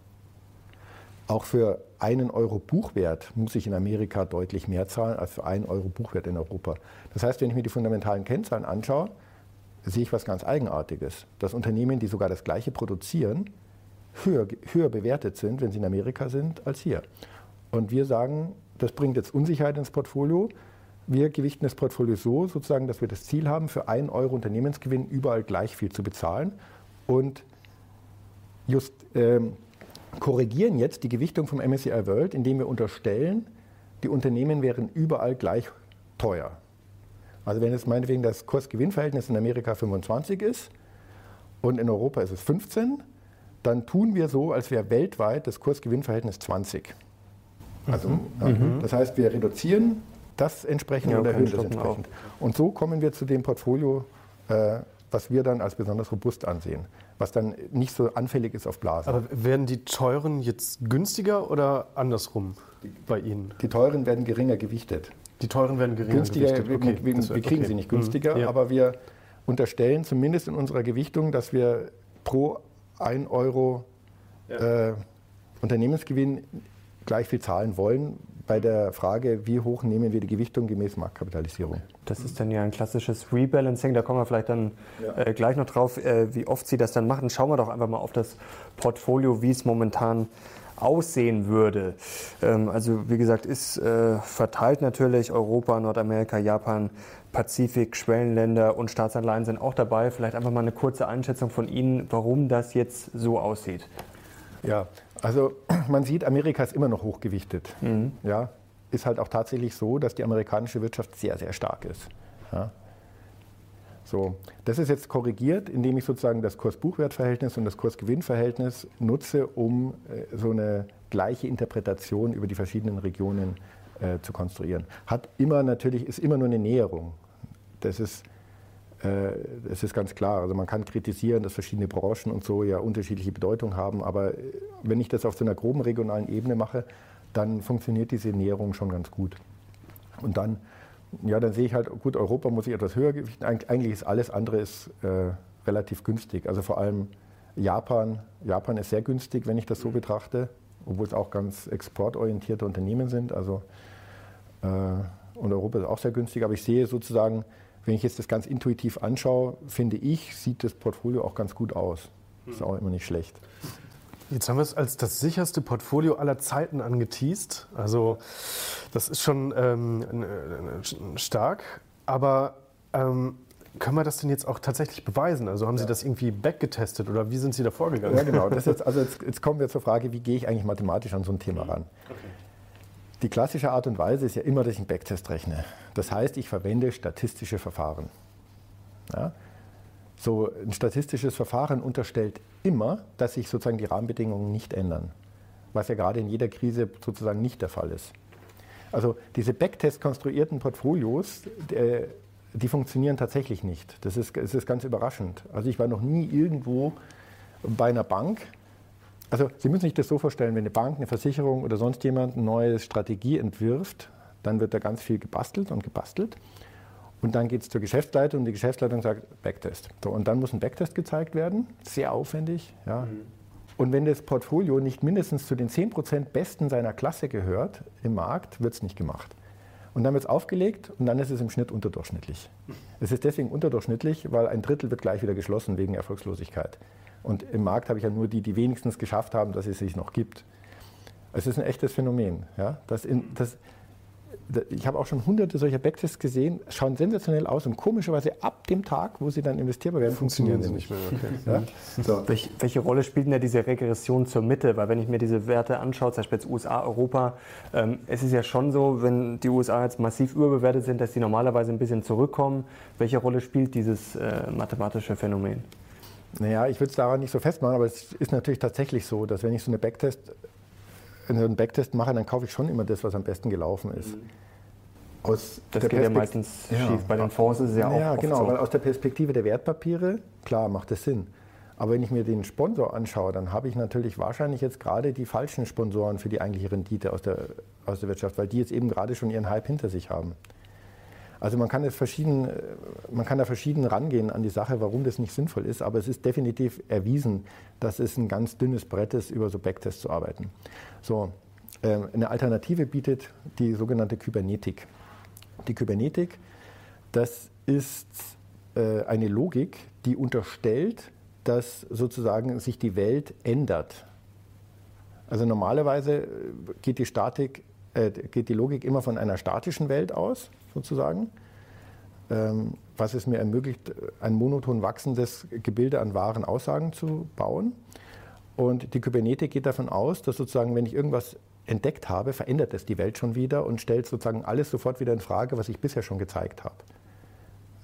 Auch für einen Euro Buchwert muss ich in Amerika deutlich mehr zahlen als für einen Euro Buchwert in Europa. Das heißt, wenn ich mir die fundamentalen Kennzahlen anschaue, sehe ich was ganz Eigenartiges. Dass Unternehmen, die sogar das Gleiche produzieren, höher, höher bewertet sind, wenn sie in Amerika sind, als hier. Und wir sagen, das bringt jetzt Unsicherheit ins Portfolio. Wir gewichten das Portfolio so, sozusagen, dass wir das Ziel haben, für einen Euro Unternehmensgewinn überall gleich viel zu bezahlen und just, ähm, korrigieren jetzt die Gewichtung vom MSCI World, indem wir unterstellen, die Unternehmen wären überall gleich teuer. Also wenn jetzt meinetwegen das Kurs-Gewinn-Verhältnis in Amerika 25 ist und in Europa ist es 15, dann tun wir so, als wäre weltweit das Kurs-Gewinn-Verhältnis 20. Also, mhm. Das heißt, wir reduzieren das entsprechend ja, und erhöhen das entsprechend. Auch. Und so kommen wir zu dem Portfolio, äh, was wir dann als besonders robust ansehen, was dann nicht so anfällig ist auf Blasen. Aber werden die teuren jetzt günstiger oder andersrum bei Ihnen? Die teuren werden geringer gewichtet. Die teuren werden geringer günstiger, gewichtet. Okay, wir, wir, wir kriegen okay. sie nicht günstiger, mhm. ja. aber wir unterstellen zumindest in unserer Gewichtung, dass wir pro 1 Euro ja. äh, Unternehmensgewinn gleich viel zahlen wollen, bei der Frage, wie hoch nehmen wir die Gewichtung gemäß Marktkapitalisierung. Das ist dann ja ein klassisches Rebalancing, da kommen wir vielleicht dann ja. äh, gleich noch drauf, äh, wie oft Sie das dann machen. Schauen wir doch einfach mal auf das Portfolio, wie es momentan aussehen würde. Ähm, also wie gesagt, ist äh, verteilt natürlich Europa, Nordamerika, Japan, Pazifik, Schwellenländer und Staatsanleihen sind auch dabei. Vielleicht einfach mal eine kurze Einschätzung von Ihnen, warum das jetzt so aussieht. Ja, also [clears throat] man sieht, Amerika ist immer noch hochgewichtet. Mhm. Ja, ist halt auch tatsächlich so, dass die amerikanische Wirtschaft sehr, sehr stark ist. Ja. So, das ist jetzt korrigiert, indem ich sozusagen das Kurs-Buchwert-Verhältnis und das Kurs-Gewinn-Verhältnis nutze, um äh, so eine gleiche Interpretation über die verschiedenen Regionen äh, zu konstruieren. Hat immer natürlich, ist immer nur eine Näherung. Das ist es ist ganz klar, also man kann kritisieren, dass verschiedene Branchen und so ja unterschiedliche Bedeutung haben, aber äh, wenn ich das auf so einer groben regionalen Ebene mache, dann funktioniert diese Näherung schon ganz gut. Und dann, ja, dann sehe ich halt, gut, Europa muss ich etwas höher gewichten. Eigentlich ist alles andere ist, äh, relativ günstig. Also vor allem Japan. Japan ist sehr günstig, wenn ich das so betrachte, obwohl es auch ganz exportorientierte Unternehmen sind. Also, äh, und Europa ist auch sehr günstig. Aber ich sehe sozusagen, wenn ich jetzt das ganz intuitiv anschaue, finde ich, sieht das Portfolio auch ganz gut aus. Ist auch immer nicht schlecht. Jetzt haben wir es als das sicherste Portfolio aller Zeiten angeteased. Also das ist schon ähm, stark. Aber ähm, können wir das denn jetzt auch tatsächlich beweisen? Also haben Sie das irgendwie backgetestet oder wie sind Sie da vorgegangen? Ja, genau. Jetzt, also jetzt, jetzt, kommen wir zur Frage, wie gehe ich eigentlich mathematisch an so ein Thema ran? Okay. Die klassische Art und Weise ist ja immer, dass ich einen Backtest rechne. Das heißt, ich verwende statistische Verfahren. Ja? So ein statistisches Verfahren unterstellt immer, dass sich sozusagen die Rahmenbedingungen nicht ändern, was ja gerade in jeder Krise sozusagen nicht der Fall ist. Also diese Backtest konstruierten Portfolios, die funktionieren tatsächlich nicht. Das ist, das ist ganz überraschend. Also ich war noch nie irgendwo bei einer Bank, also Sie müssen sich das so vorstellen, wenn eine Bank, eine Versicherung oder sonst jemand eine neue Strategie entwirft, dann wird da ganz viel gebastelt und gebastelt. Und dann geht es zur Geschäftsleitung und die Geschäftsleitung sagt Backtest. So, und dann muss ein Backtest gezeigt werden, sehr aufwendig. Ja. Mhm. Und wenn das Portfolio nicht mindestens zu den 10% Besten seiner Klasse gehört im Markt, wird es nicht gemacht. Und dann wird es aufgelegt und dann ist es im Schnitt unterdurchschnittlich. Es ist deswegen unterdurchschnittlich, weil ein Drittel wird gleich wieder geschlossen wegen Erfolgslosigkeit. Und im Markt habe ich ja nur die, die wenigstens geschafft haben, dass es sich noch gibt. Es ist ein echtes Phänomen. Ja? Das in, das, ich habe auch schon hunderte solcher Backtests gesehen, schauen sensationell aus und komischerweise ab dem Tag, wo sie dann investierbar werden, funktionieren sie nicht mehr. Okay. Ja? So. Welche, welche, Rolle spielt denn da diese Regression zur Mitte? Weil wenn ich mir diese Werte anschaue, zum Beispiel jetzt USA, Europa, ähm, es ist ja schon so, wenn die USA jetzt massiv überbewertet sind, dass sie normalerweise ein bisschen zurückkommen. Welche Rolle spielt dieses äh, mathematische Phänomen? Naja, ich würde es daran nicht so festmachen, aber es ist natürlich tatsächlich so, dass wenn ich so eine Backtest einen Backtest mache, dann kaufe ich schon immer das, was am besten gelaufen ist. Mhm. Aus das geht ja meistens ja. schief. Bei den Fonds ist es ja, ja auch Ja, genau, so. weil aus der Perspektive der Wertpapiere, klar, macht das Sinn. Aber wenn ich mir den Sponsor anschaue, dann habe ich natürlich wahrscheinlich jetzt gerade die falschen Sponsoren für die eigentliche Rendite aus der, aus der Wirtschaft, weil die jetzt eben gerade schon ihren Hype hinter sich haben. Also man kann, es verschieden, man kann da verschieden rangehen an die Sache, warum das nicht sinnvoll ist, aber es ist definitiv erwiesen, dass es ein ganz dünnes Brett ist, über so Backtests zu arbeiten. So, äh, eine Alternative bietet die sogenannte Kybernetik. Die Kybernetik, das ist äh, eine Logik, die unterstellt, dass sozusagen sich die Welt ändert. Also normalerweise geht die Statik äh, geht die Logik immer von einer statischen Welt aus, sozusagen, ähm, was es mir ermöglicht, ein monoton wachsendes Gebilde an wahren Aussagen zu bauen. Und die Kybernetik geht davon aus, dass sozusagen, wenn ich irgendwas entdeckt habe, verändert es die Welt schon wieder und stellt sozusagen alles sofort wieder in Frage, was ich bisher schon gezeigt habe.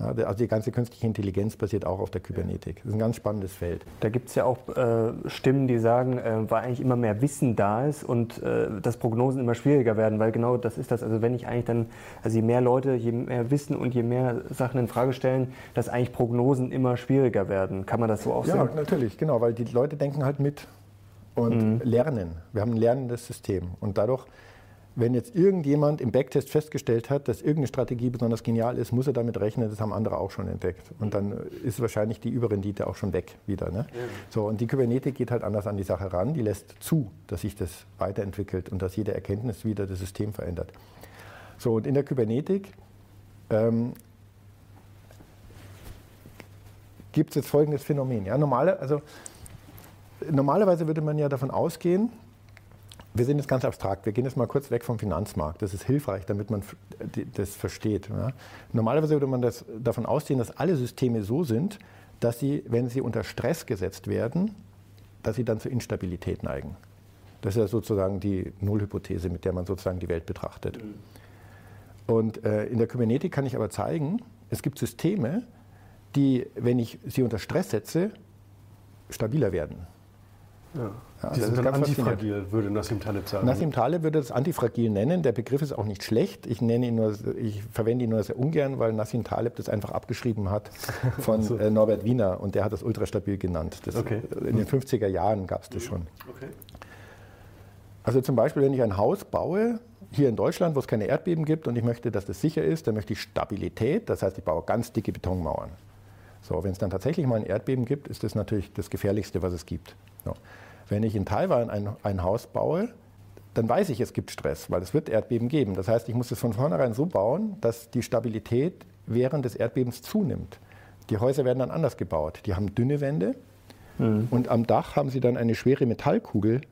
Ja, also die ganze künstliche Intelligenz basiert auch auf der Kybernetik. Das ist ein ganz spannendes Feld. Da gibt es ja auch äh, Stimmen, die sagen, äh, weil eigentlich immer mehr Wissen da ist und äh, dass Prognosen immer schwieriger werden, weil genau das ist das. Also wenn ich eigentlich dann, also je mehr Leute, je mehr Wissen und je mehr Sachen in Frage stellen, dass eigentlich Prognosen immer schwieriger werden. Kann man das so auch sehen? Ja, natürlich, genau, weil die Leute denken halt mit und mhm. lernen. Wir haben ein lernendes System und dadurch wenn jetzt irgendjemand im Backtest festgestellt hat, dass irgendeine Strategie besonders genial ist, muss er damit rechnen, das haben andere auch schon entdeckt. Und dann ist wahrscheinlich die Überrendite auch schon weg wieder. Ne? Ja. So, und die Kybernetik geht halt anders an die Sache ran. Die lässt zu, dass sich das weiterentwickelt und dass jede Erkenntnis wieder das System verändert. So, und in der Kybernetik ähm, gibt es jetzt folgendes Phänomen. Ja, normale, also, normalerweise würde man ja davon ausgehen, wir sind jetzt ganz abstrakt. Wir gehen jetzt mal kurz weg vom Finanzmarkt. Das ist hilfreich, damit man das versteht. Normalerweise würde man das davon ausgehen, dass alle Systeme so sind, dass sie, wenn sie unter Stress gesetzt werden, dass sie dann zur Instabilität neigen. Das ist ja sozusagen die Nullhypothese, mit der man sozusagen die Welt betrachtet. Und äh, in der Kybernetik kann ich aber zeigen, es gibt Systeme, die, wenn ich sie unter Stress setze, stabiler werden. Ja. Ja, die sind dann antifragil, würde Nassim Taleb sagen. Nassim Taleb würde das antifragil nennen. Der Begriff ist auch nicht schlecht. Ich, nenne ihn nur, ich verwende ihn nur sehr ungern, weil Nassim Taleb das einfach abgeschrieben hat [laughs] von so. äh, Norbert Wiener und der hat das ultrastabil genannt. Das, okay. In den 50er Jahren gab es das schon. Okay. Also zum Beispiel, wenn ich ein Haus baue, hier in Deutschland, wo es keine Erdbeben gibt und ich möchte, dass das sicher ist, dann möchte ich Stabilität. Das heißt, ich baue ganz dicke Betonmauern. So, wenn es dann tatsächlich mal ein Erdbeben gibt, ist das natürlich das Gefährlichste, was es gibt. So. Wenn ich in Taiwan ein, ein Haus baue, dann weiß ich, es gibt Stress, weil es wird Erdbeben geben. Das heißt, ich muss es von vornherein so bauen, dass die Stabilität während des Erdbebens zunimmt. Die Häuser werden dann anders gebaut. Die haben dünne Wände mhm. und am Dach haben sie dann eine schwere Metallkugel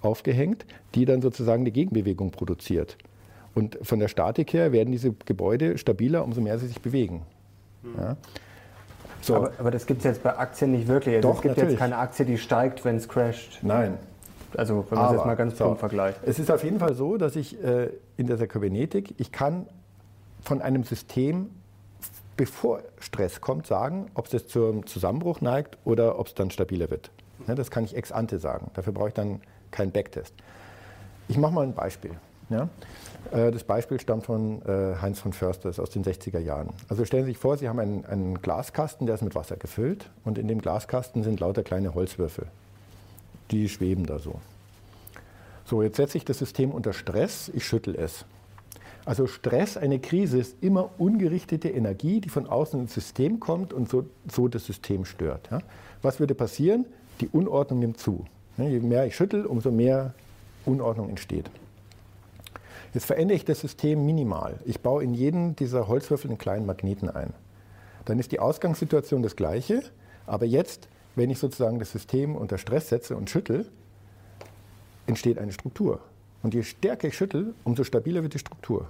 aufgehängt, die dann sozusagen die Gegenbewegung produziert. Und von der Statik her werden diese Gebäude stabiler, umso mehr sie sich bewegen. Mhm. Ja. So. Aber, aber, das gibt es jetzt bei Aktien nicht wirklich. Also Doch, es gibt natürlich. jetzt keine Aktie, die steigt, wenn es crasht. Nein. Also wenn man es jetzt mal ganz plump so. vergleicht. Es ist auf jeden Fall so, dass ich äh, in dieser Kybernetik, ich kann von einem System, bevor Stress kommt, sagen, ob es jetzt zum Zusammenbruch neigt oder ob es dann stabiler wird. Ja, das kann ich ex ante sagen. Dafür brauche ich dann keinen Backtest. Ich mache mal ein Beispiel. Ja? Äh, das Beispiel stammt von äh, Heinz von Försters aus den 60er Jahren. Also stellen Sie sich vor, Sie haben einen, einen, Glaskasten, der ist mit Wasser gefüllt und in dem Glaskasten sind lauter kleine Holzwürfel. Die schweben da so. So, jetzt setze ich das System unter Stress, ich schüttel es. Also Stress, eine Krise ist immer ungerichtete Energie, die von außen ins System kommt und so, so das System stört. Ja? Was würde passieren? Die Unordnung nimmt zu. Je mehr ich schüttel, umso mehr Unordnung entsteht. Jetzt verändere ich das System minimal. Ich baue in jeden dieser Holzwürfel einen kleinen Magneten ein. Dann ist die Ausgangssituation das gleiche, aber jetzt, wenn ich sozusagen das System unter Stress setze und schüttel, entsteht eine Struktur. Und je stärker ich schüttel, umso stabiler wird die Struktur.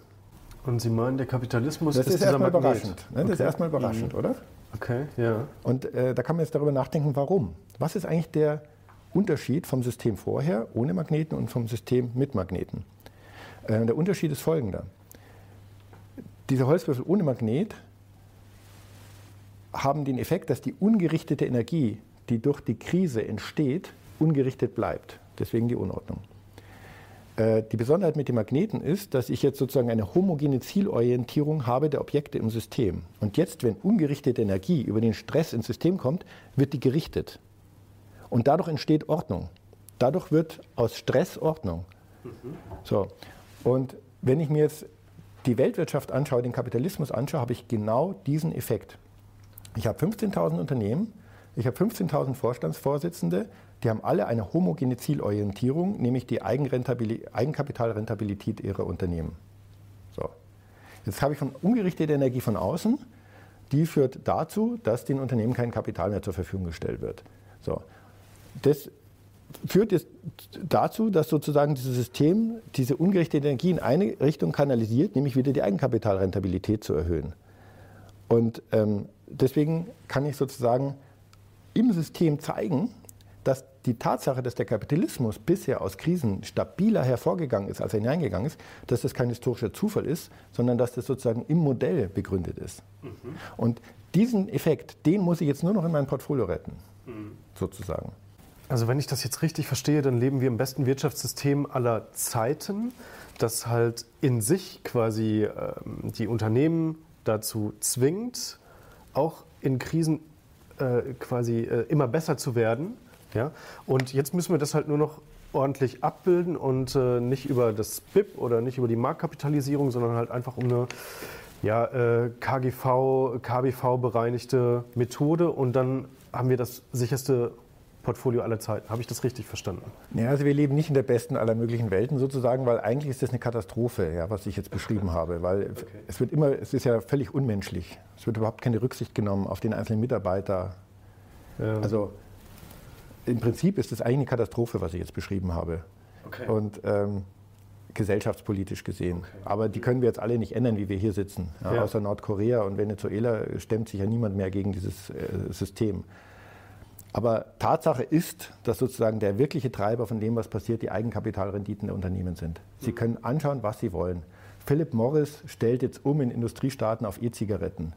Und Sie meinen, der Kapitalismus das ist, ist erstmal überraschend. Ne? Das ist Okay. erstmal überraschend, oder? Okay, ja. Und äh, da kann man jetzt darüber nachdenken, warum. Was ist eigentlich der Unterschied vom System vorher ohne Magneten und vom System mit Magneten? Äh, der Unterschied ist folgender. Diese Holzwürfel ohne Magnet haben den Effekt, dass die ungerichtete Energie, die durch die Krise entsteht, ungerichtet bleibt. Deswegen die Unordnung. Äh, Die Besonderheit mit den Magneten ist, dass ich jetzt sozusagen eine homogene Zielorientierung habe der Objekte im System. Und jetzt, wenn ungerichtete Energie über den Stress ins System kommt, wird die gerichtet. Und dadurch entsteht Ordnung. Dadurch wird aus Stress Ordnung. So. Und wenn ich mir jetzt die Weltwirtschaft anschaue, den Kapitalismus anschaue, habe ich genau diesen Effekt. Ich habe 15.000 Unternehmen, ich habe 15.000 Vorstandsvorsitzende, die haben alle eine homogene Zielorientierung, nämlich die Eigenkapitalrentabilität ihrer Unternehmen. So. Jetzt habe ich von ungerichtete Energie von außen, die führt dazu, dass den Unternehmen kein Kapital mehr zur Verfügung gestellt wird. So. Das führt jetzt dazu, dass sozusagen dieses System diese ungerichtete Energie in eine Richtung kanalisiert, nämlich wieder die Eigenkapitalrentabilität zu erhöhen. Und ähm, deswegen kann ich sozusagen im System zeigen, dass die Tatsache, dass der Kapitalismus bisher aus Krisen stabiler hervorgegangen ist, als er hineingegangen ist, dass das kein historischer Zufall ist, sondern dass das sozusagen im Modell begründet ist. Und diesen Effekt, den muss ich jetzt nur noch in mein Portfolio retten, sozusagen. Also wenn ich das jetzt richtig verstehe, dann leben wir im besten Wirtschaftssystem aller Zeiten, das halt in sich quasi ähm, die Unternehmen dazu zwingt, auch in Krisen äh, quasi äh, immer besser zu werden. Ja? Und jetzt müssen wir das halt nur noch ordentlich abbilden und äh, nicht über das BIP oder nicht über die Marktkapitalisierung, sondern halt einfach um eine ja, äh, KGV, KBV bereinigte Methode und dann haben wir das sicherste Portfolio aller Zeiten. Habe ich das richtig verstanden? Ja, also wir leben nicht in der besten aller möglichen Welten sozusagen, weil eigentlich ist das eine Katastrophe, ja, was ich jetzt beschrieben habe. Weil es wird immer, es ist ja völlig unmenschlich. Es wird überhaupt keine Rücksicht genommen auf den einzelnen Mitarbeiter. Ja. Also im Prinzip ist es eigentlich eine Katastrophe, was ich jetzt beschrieben habe. Okay. Und ähm, gesellschaftspolitisch gesehen. Aber die können wir jetzt alle nicht ändern, wie wir hier sitzen. Ja, Ja. Außer Nordkorea und Venezuela stemmt sich ja niemand mehr gegen dieses äh, System. Aber Tatsache ist, dass sozusagen der wirkliche Treiber von dem, was passiert, die Eigenkapitalrenditen der Unternehmen sind. Sie können anschauen, was sie wollen. Philip Morris stellt jetzt um in Industriestaaten auf E-Zigaretten.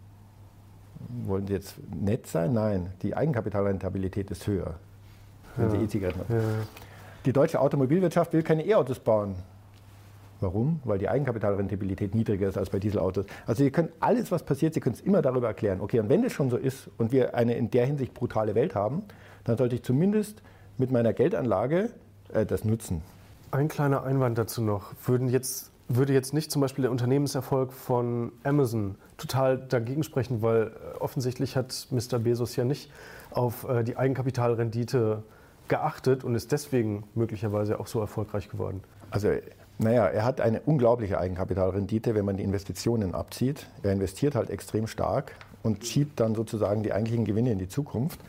Wollen Sie jetzt nett sein? Nein, die Eigenkapitalrentabilität ist höher, wenn Sie E-Zigaretten haben. Die deutsche Automobilwirtschaft will keine E-Autos bauen. Warum? Weil die Eigenkapitalrentabilität niedriger ist als bei Dieselautos. Also Sie können alles, was passiert, Sie können es immer darüber erklären. Okay, und wenn das schon so ist und wir eine in der Hinsicht brutale Welt haben, dann sollte ich zumindest mit meiner Geldanlage äh, das nutzen. Ein kleiner Einwand dazu noch. Würden jetzt, würde jetzt nicht zum Beispiel der Unternehmenserfolg von Amazon total dagegen sprechen, weil äh, offensichtlich hat Mr. Bezos ja nicht auf äh, die Eigenkapitalrendite geachtet und ist deswegen möglicherweise auch so erfolgreich geworden. Also, naja, er hat eine unglaubliche Eigenkapitalrendite, wenn man die Investitionen abzieht. Er investiert halt extrem stark und schiebt dann sozusagen die eigentlichen Gewinne in die Zukunft.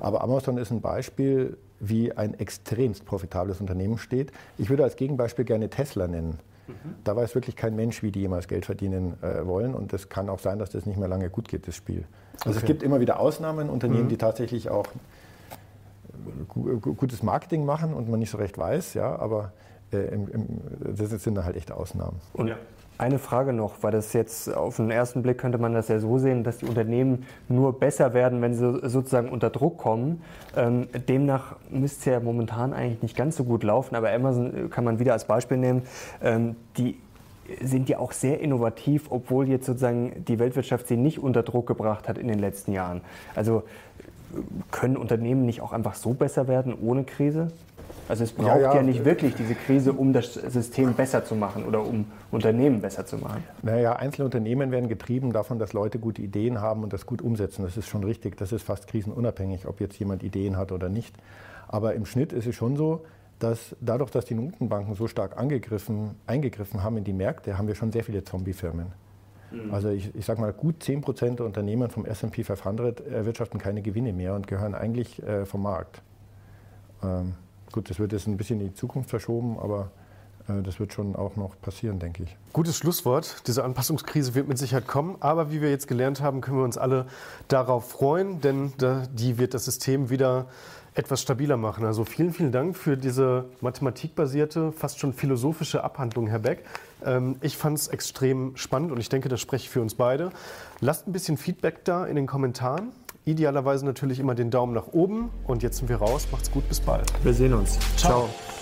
Aber Amazon ist ein Beispiel, wie ein extremst profitables Unternehmen steht. Ich würde als Gegenbeispiel gerne Tesla nennen. Da weiß wirklich kein Mensch, wie die jemals Geld verdienen äh, wollen. Und es kann auch sein, dass das nicht mehr lange gut geht, das Spiel. Also es gibt immer wieder Ausnahmen, Unternehmen, die tatsächlich auch gu- gu- gutes Marketing machen und man nicht so recht weiß, ja, aber äh, im, im, das sind dann halt echte Ausnahmen. Und eine Frage noch, weil das jetzt auf den ersten Blick könnte man das ja so sehen, dass die Unternehmen nur besser werden, wenn sie sozusagen unter Druck kommen. Ähm, demnach müsste es ja momentan eigentlich nicht ganz so gut laufen, aber Amazon äh, kann man wieder als Beispiel nehmen. Ähm, die sind ja auch sehr innovativ, obwohl jetzt sozusagen die Weltwirtschaft sie nicht unter Druck gebracht hat in den letzten Jahren. Also äh, können Unternehmen nicht auch einfach so besser werden ohne Krise? Also es braucht ja, ja. nicht wirklich diese Krise, um das System besser zu machen oder um Unternehmen besser zu machen. Naja, einzelne Unternehmen werden getrieben davon, dass Leute gute Ideen haben und das gut umsetzen. Das ist schon richtig. Das ist fast krisenunabhängig, ob jetzt jemand Ideen hat oder nicht. Aber im Schnitt ist es schon so, dass dadurch, dass die Notenbanken so stark angegriffen, eingegriffen haben in die Märkte, haben wir schon sehr viele Zombiefirmen. Also ich, ich sage mal, gut 10 Prozent der Unternehmen vom S&P 500 erwirtschaften keine Gewinne mehr und gehören eigentlich äh, vom Markt. Ähm, gut, das wird jetzt ein bisschen in die Zukunft verschoben, aber äh, das wird schon auch noch passieren, denke ich. Gutes Schlusswort. Diese Anpassungskrise wird mit Sicherheit kommen. Aber wie wir jetzt gelernt haben, können wir uns alle darauf freuen, denn die wird das System wieder etwas stabiler machen. Also vielen, vielen Dank für diese mathematikbasierte, fast schon philosophische Abhandlung, Herr Beck. Ähm, ich fand es extrem spannend und ich denke, das spreche ich für uns beide. Lasst ein bisschen Feedback da in den Kommentaren. Idealerweise natürlich immer den Daumen nach oben. Und jetzt sind wir raus. Macht's gut, bis bald. Wir sehen uns. Ciao. Ciao.